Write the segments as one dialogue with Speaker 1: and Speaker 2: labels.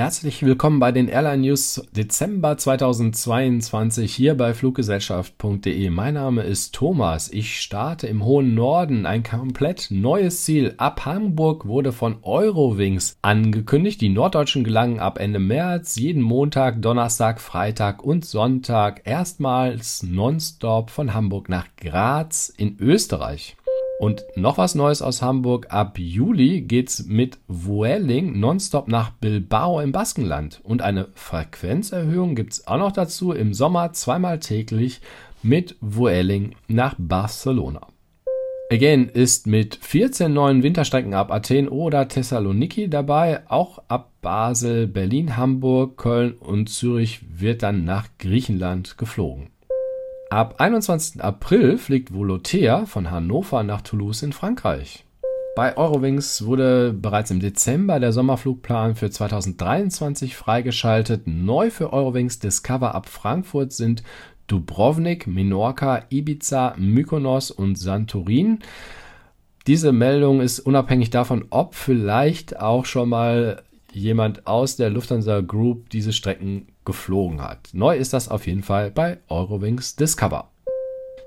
Speaker 1: Herzlich willkommen bei den Airline News Dezember 2022 hier bei Fluggesellschaft.de. Mein Name ist Thomas. Ich starte im hohen Norden. Ein komplett neues Ziel ab Hamburg wurde von Eurowings angekündigt. Die Norddeutschen gelangen ab Ende März jeden Montag, Donnerstag, Freitag und Sonntag erstmals nonstop von Hamburg nach Graz in Österreich. Und noch was Neues aus Hamburg. Ab Juli geht's mit Vueling nonstop nach Bilbao im Baskenland. Und eine Frequenzerhöhung gibt's auch noch dazu im Sommer zweimal täglich mit Vueling nach Barcelona. Again ist mit 14 neuen Winterstrecken ab Athen oder Thessaloniki dabei. Auch ab Basel, Berlin, Hamburg, Köln und Zürich wird dann nach Griechenland geflogen. Ab 21. April fliegt Volotea von Hannover nach Toulouse in Frankreich. Bei Eurowings wurde bereits im Dezember der Sommerflugplan für 2023 freigeschaltet. Neu für Eurowings Discover ab Frankfurt sind Dubrovnik, Menorca, Ibiza, Mykonos und Santorin. Diese Meldung ist unabhängig davon, ob vielleicht auch schon mal jemand aus der Lufthansa Group diese Strecken geflogen hat. Neu ist das auf jeden Fall bei Eurowings Discover.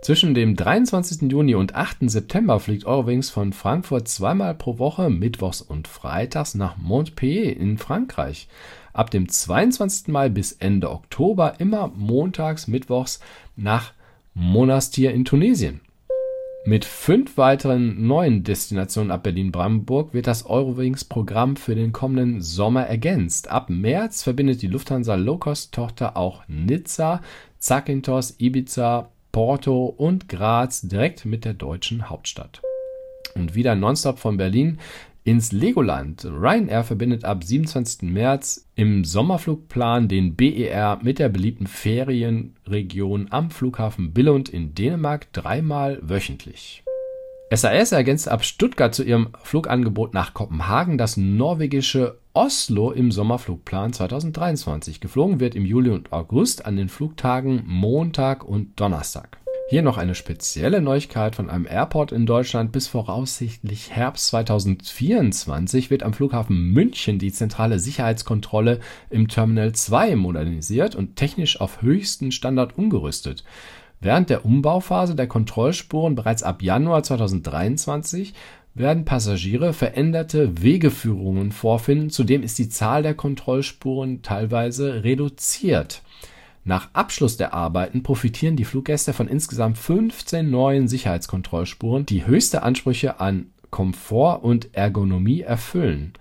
Speaker 1: Zwischen dem 23. Juni und 8. September fliegt Eurowings von Frankfurt zweimal pro Woche, mittwochs und freitags nach Montpellier in Frankreich. Ab dem 22. Mai bis Ende Oktober immer montags, mittwochs nach Monastir in Tunesien. Mit fünf weiteren neuen Destinationen ab Berlin-Brandenburg wird das Eurowings-Programm für den kommenden Sommer ergänzt. Ab März verbindet die Lufthansa Low-Cost-Tochter auch Nizza, Zakynthos, Ibiza, Porto und Graz direkt mit der deutschen Hauptstadt. Und wieder nonstop von Berlin ins Legoland. Ryanair verbindet ab 27. März im Sommerflugplan den BER mit der beliebten Ferienregion am Flughafen Billund in Dänemark dreimal wöchentlich. SAS ergänzt ab Stuttgart zu ihrem Flugangebot nach Kopenhagen das norwegische Oslo im Sommerflugplan 2023. Geflogen wird im Juli und August an den Flugtagen Montag und Donnerstag. Hier noch eine spezielle Neuigkeit von einem Airport in Deutschland. Bis voraussichtlich Herbst 2024 wird am Flughafen München die zentrale Sicherheitskontrolle im Terminal 2 modernisiert und technisch auf höchsten Standard umgerüstet. Während der Umbauphase der Kontrollspuren bereits ab Januar 2023 werden Passagiere veränderte Wegeführungen vorfinden. Zudem ist die Zahl der Kontrollspuren teilweise reduziert. Nach Abschluss der Arbeiten profitieren die Fluggäste von insgesamt 15 neuen Sicherheitskontrollspuren, die höchste Ansprüche an Komfort und Ergonomie erfüllen.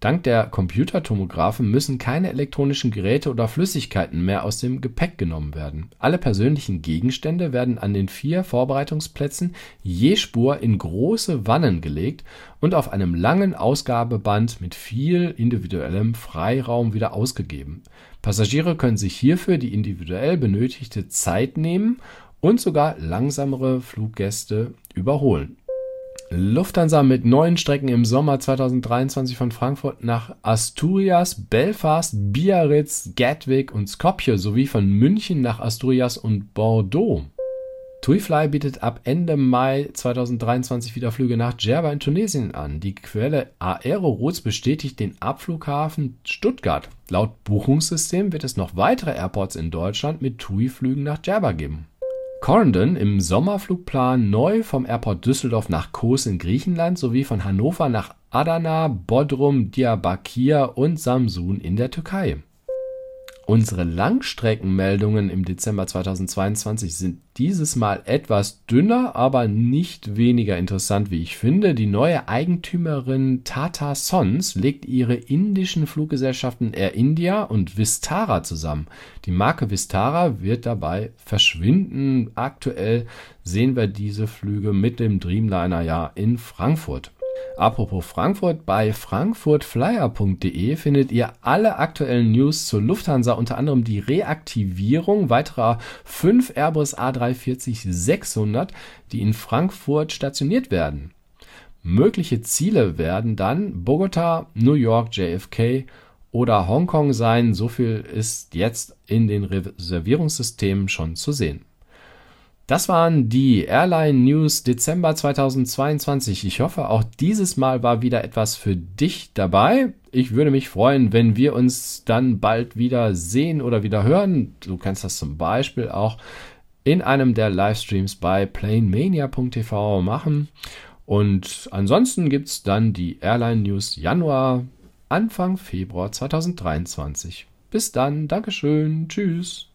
Speaker 1: Dank der Computertomographen müssen keine elektronischen Geräte oder Flüssigkeiten mehr aus dem Gepäck genommen werden. Alle persönlichen Gegenstände werden an den vier Vorbereitungsplätzen je Spur in große Wannen gelegt und auf einem langen Ausgabeband mit viel individuellem Freiraum wieder ausgegeben. Passagiere können sich hierfür die individuell benötigte Zeit nehmen und sogar langsamere Fluggäste überholen. Lufthansa mit neuen Strecken im Sommer 2023 von Frankfurt nach Asturias, Belfast, Biarritz, Gatwick und Skopje sowie von München nach Asturias und Bordeaux. TuiFly bietet ab Ende Mai 2023 wieder Flüge nach Djerba in Tunesien an. Die Quelle Aeroroutes bestätigt den Abflughafen Stuttgart. Laut Buchungssystem wird es noch weitere Airports in Deutschland mit TUI-Flügen nach Djerba geben. Corendon im Sommerflugplan neu vom Airport Düsseldorf nach Kos in Griechenland sowie von Hannover nach Adana, Bodrum, Diyarbakir und Samsun in der Türkei Unsere Langstreckenmeldungen im Dezember 2022 sind dieses Mal etwas dünner, aber nicht weniger interessant, wie ich finde. Die neue Eigentümerin Tata Sons legt ihre indischen Fluggesellschaften Air India und Vistara zusammen. Die Marke Vistara wird dabei verschwinden. Aktuell sehen wir diese Flüge mit dem Dreamliner ja in Frankfurt. Apropos Frankfurt, bei frankfurtflyer.de findet ihr alle aktuellen News zur Lufthansa, unter anderem die Reaktivierung weiterer fünf Airbus A340-600, die in Frankfurt stationiert werden. Mögliche Ziele werden dann Bogota, New York, JFK oder Hongkong sein. So viel ist jetzt in den Reservierungssystemen schon zu sehen. Das waren die Airline News Dezember 2022. Ich hoffe, auch dieses Mal war wieder etwas für dich dabei. Ich würde mich freuen, wenn wir uns dann bald wieder sehen oder wieder hören. Du kannst das zum Beispiel auch in einem der Livestreams bei planemania.tv machen. Und ansonsten gibt es dann die Airline News Januar, Anfang Februar 2023. Bis dann, Dankeschön, tschüss.